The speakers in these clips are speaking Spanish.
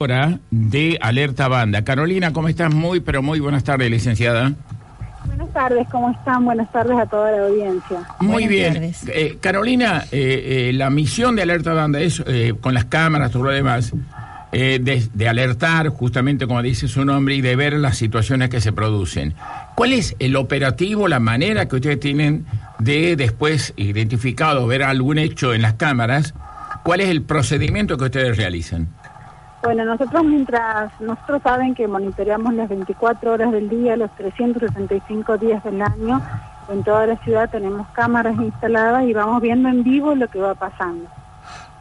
Hora de Alerta Banda. Carolina, ¿cómo estás? Muy, pero muy buenas tardes, licenciada. Buenas tardes, ¿cómo están? Buenas tardes a toda la audiencia. Muy Buenas bien. Eh, Carolina, eh, eh, la misión de Alerta Banda es, eh, con las cámaras, todo lo demás, eh, de, de alertar, justamente como dice su nombre, y de ver las situaciones que se producen. ¿Cuál es el operativo, la manera que ustedes tienen de después identificado, ver algún hecho en las cámaras? ¿Cuál es el procedimiento que ustedes realizan? Bueno, nosotros mientras, nosotros saben que monitoreamos las 24 horas del día, los 365 días del año, en toda la ciudad tenemos cámaras instaladas y vamos viendo en vivo lo que va pasando.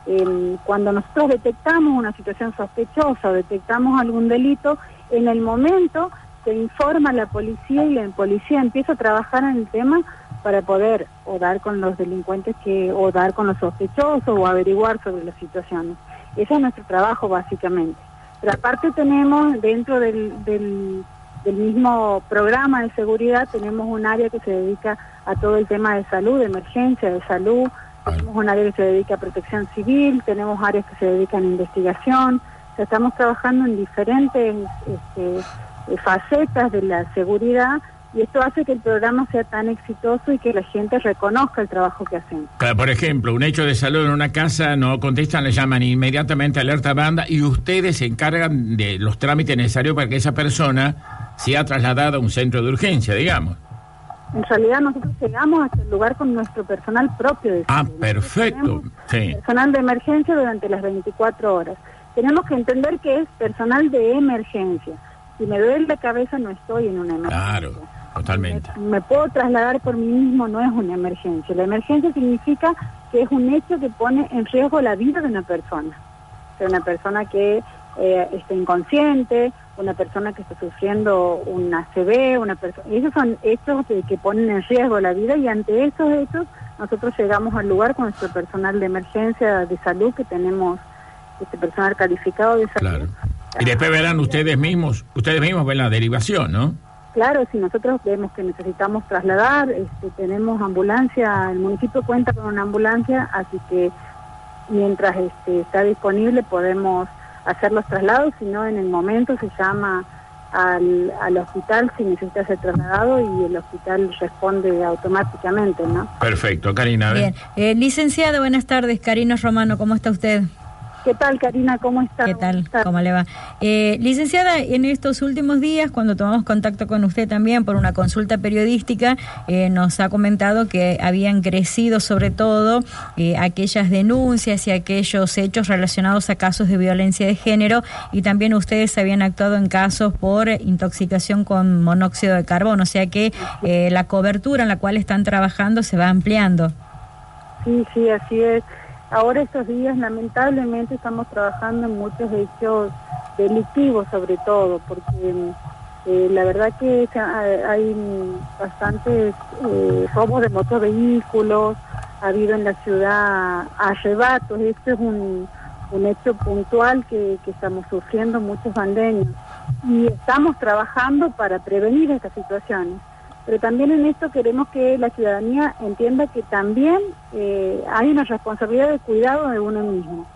Em, cuando nosotros detectamos una situación sospechosa o detectamos algún delito, en el momento se informa a la policía y la policía empieza a trabajar en el tema para poder o dar con los delincuentes que o dar con los sospechosos o averiguar sobre las situaciones. Ese es nuestro trabajo básicamente. Pero aparte tenemos dentro del, mismo programa de seguridad, tenemos un área que se dedica a todo el tema de salud, de emergencia, de salud, tenemos un área que se dedica a protección civil, tenemos áreas que se dedican a investigación, o sea, estamos trabajando en diferentes este, facetas de la seguridad y esto hace que el programa sea tan exitoso y que la gente reconozca el trabajo que. Claro, Por ejemplo, un hecho de salud en una casa, no contestan, le llaman inmediatamente a alerta banda y ustedes se encargan de los trámites necesarios para que esa persona sea trasladada a un centro de urgencia, digamos. En realidad nosotros llegamos hasta el lugar con nuestro personal propio de Ah, perfecto. Sí. Personal de emergencia durante las 24 horas. Tenemos que entender que es personal de emergencia. Si me duele la cabeza no estoy en una emergencia. Claro, totalmente. Me, me puedo trasladar por mí mismo, no es una emergencia. La emergencia significa que es un hecho que pone en riesgo la vida de una persona. O sea, una persona que eh, está inconsciente, una persona que está sufriendo un ACV, una persona... Esos son hechos de- que ponen en riesgo la vida y ante esos hechos nosotros llegamos al lugar con nuestro personal de emergencia de salud que tenemos, este personal calificado de salud. Claro. Y después verán ustedes mismos, ustedes mismos ven la derivación, ¿no? Claro, si nosotros vemos que necesitamos trasladar, este, tenemos ambulancia, el municipio cuenta con una ambulancia, así que mientras este, está disponible podemos hacer los traslados, si no en el momento se llama al, al hospital si necesita ser trasladado y el hospital responde automáticamente, ¿no? Perfecto, Karina. Bien. Eh, licenciada, buenas tardes. Karina Romano, ¿cómo está usted? ¿Qué tal, Karina? ¿Cómo está? ¿Qué tal? ¿Cómo le va? Eh, licenciada, en estos últimos días, cuando tomamos contacto con usted también por una consulta periodística, eh, nos ha comentado que habían crecido sobre todo eh, aquellas denuncias y aquellos hechos relacionados a casos de violencia de género y también ustedes habían actuado en casos por intoxicación con monóxido de carbono, o sea que eh, la cobertura en la cual están trabajando se va ampliando. Sí, sí, así es. Ahora estos días lamentablemente estamos trabajando en muchos hechos delictivos sobre todo, porque eh, la verdad que hay bastantes eh, robos de motovehículos, ha habido en la ciudad arrebatos, esto es un, un hecho puntual que, que estamos sufriendo muchos bandeños y estamos trabajando para prevenir estas situaciones. Pero también en esto queremos que la ciudadanía entienda que también eh, hay una responsabilidad de cuidado de uno mismo.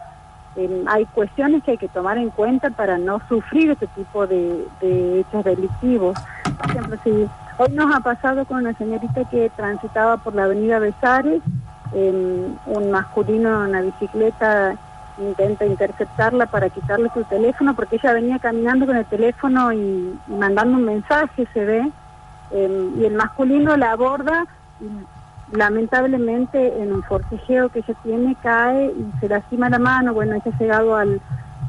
Eh, hay cuestiones que hay que tomar en cuenta para no sufrir este tipo de, hechos delictivos. Por ejemplo, si hoy nos ha pasado con una señorita que transitaba por la avenida Besares, eh, un masculino en una bicicleta intenta interceptarla para quitarle su teléfono porque ella venía caminando con el teléfono y mandando un mensaje, se ve, eh, y el masculino la aborda y lamentablemente en un forcejeo que ella tiene cae y se lastima la mano. Bueno, ella ha llegado al,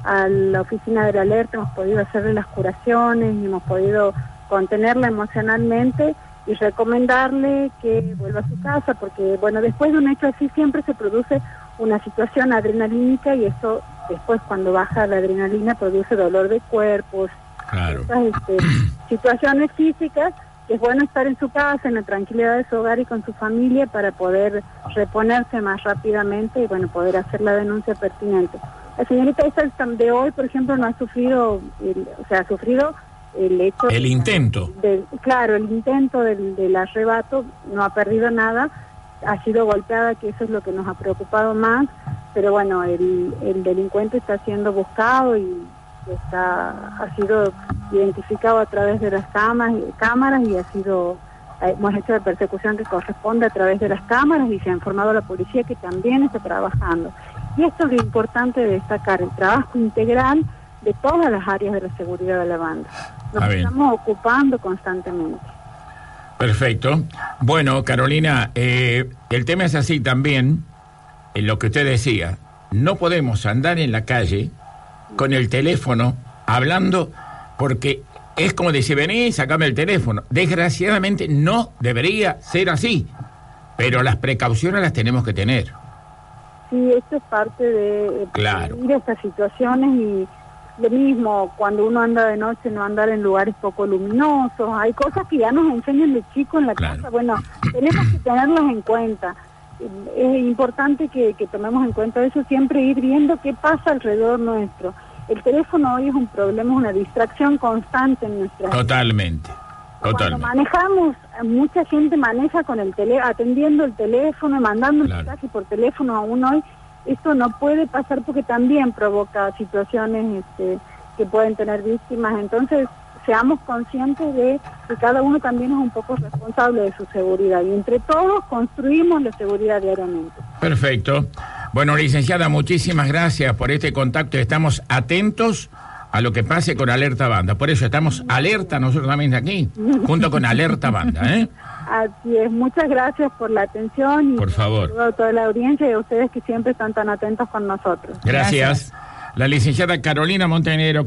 a la oficina de la alerta, hemos podido hacerle las curaciones y hemos podido contenerla emocionalmente y recomendarle que vuelva a su casa porque, bueno, después de un hecho así siempre se produce una situación adrenalínica y eso después cuando baja la adrenalina produce dolor de cuerpos, Claro. estas este, situaciones físicas, es bueno estar en su casa, en la tranquilidad de su hogar y con su familia para poder reponerse más rápidamente y bueno, poder hacer la denuncia pertinente. La señorita esta de hoy, por ejemplo, no ha sufrido, el- o sea, ha sufrido el hecho... El intento. del- claro, el intento del, del arrebato, no ha perdido nada, ha sido golpeada, que eso es lo que nos ha preocupado más, pero bueno, el, el delincuente está siendo buscado y está, ha sido identificado a través de las cámaras, cámaras y ha sido eh, hemos hecho la persecución que corresponde a través de las cámaras y se ha informado a la policía que también está trabajando. Y esto es lo importante de destacar, el trabajo integral de todas las áreas de la seguridad de la banda. Nos estamos ocupando constantemente. Perfecto. Bueno, Carolina, eh, el tema es así también, en lo que usted decía, no podemos andar en la calle con el teléfono hablando porque es como decir, vení, sacame el teléfono. Desgraciadamente no debería ser así, pero las precauciones las tenemos que tener. Sí, esto es parte de claro. estas situaciones y lo mismo, cuando uno anda de noche, no andar en lugares poco luminosos. Hay cosas que ya nos enseñan de chico en la casa. Bueno, tenemos que tenerlas en cuenta. Es importante que, que tomemos en cuenta eso, siempre ir viendo qué pasa alrededor nuestro. El teléfono hoy es un problema, una distracción constante en nuestra Totalmente. Cuando manejamos, mucha gente maneja con el tele, atendiendo el teléfono, mandando un mensaje por teléfono aún hoy. Esto no puede pasar porque también provoca situaciones este, que pueden tener víctimas. Entonces, seamos conscientes de que cada uno también es un poco responsable de su seguridad y entre todos construimos la seguridad diariamente. Perfecto. Bueno, licenciada, muchísimas gracias por este contacto. Estamos atentos a lo que pase con Alerta Banda. Por eso estamos alerta nosotros también aquí, junto con Alerta Banda. ¿eh? Así es, muchas gracias por la atención y por favor. a toda la audiencia y a ustedes que siempre están tan atentos con nosotros. Gracias. gracias. La licenciada Carolina Montenegro.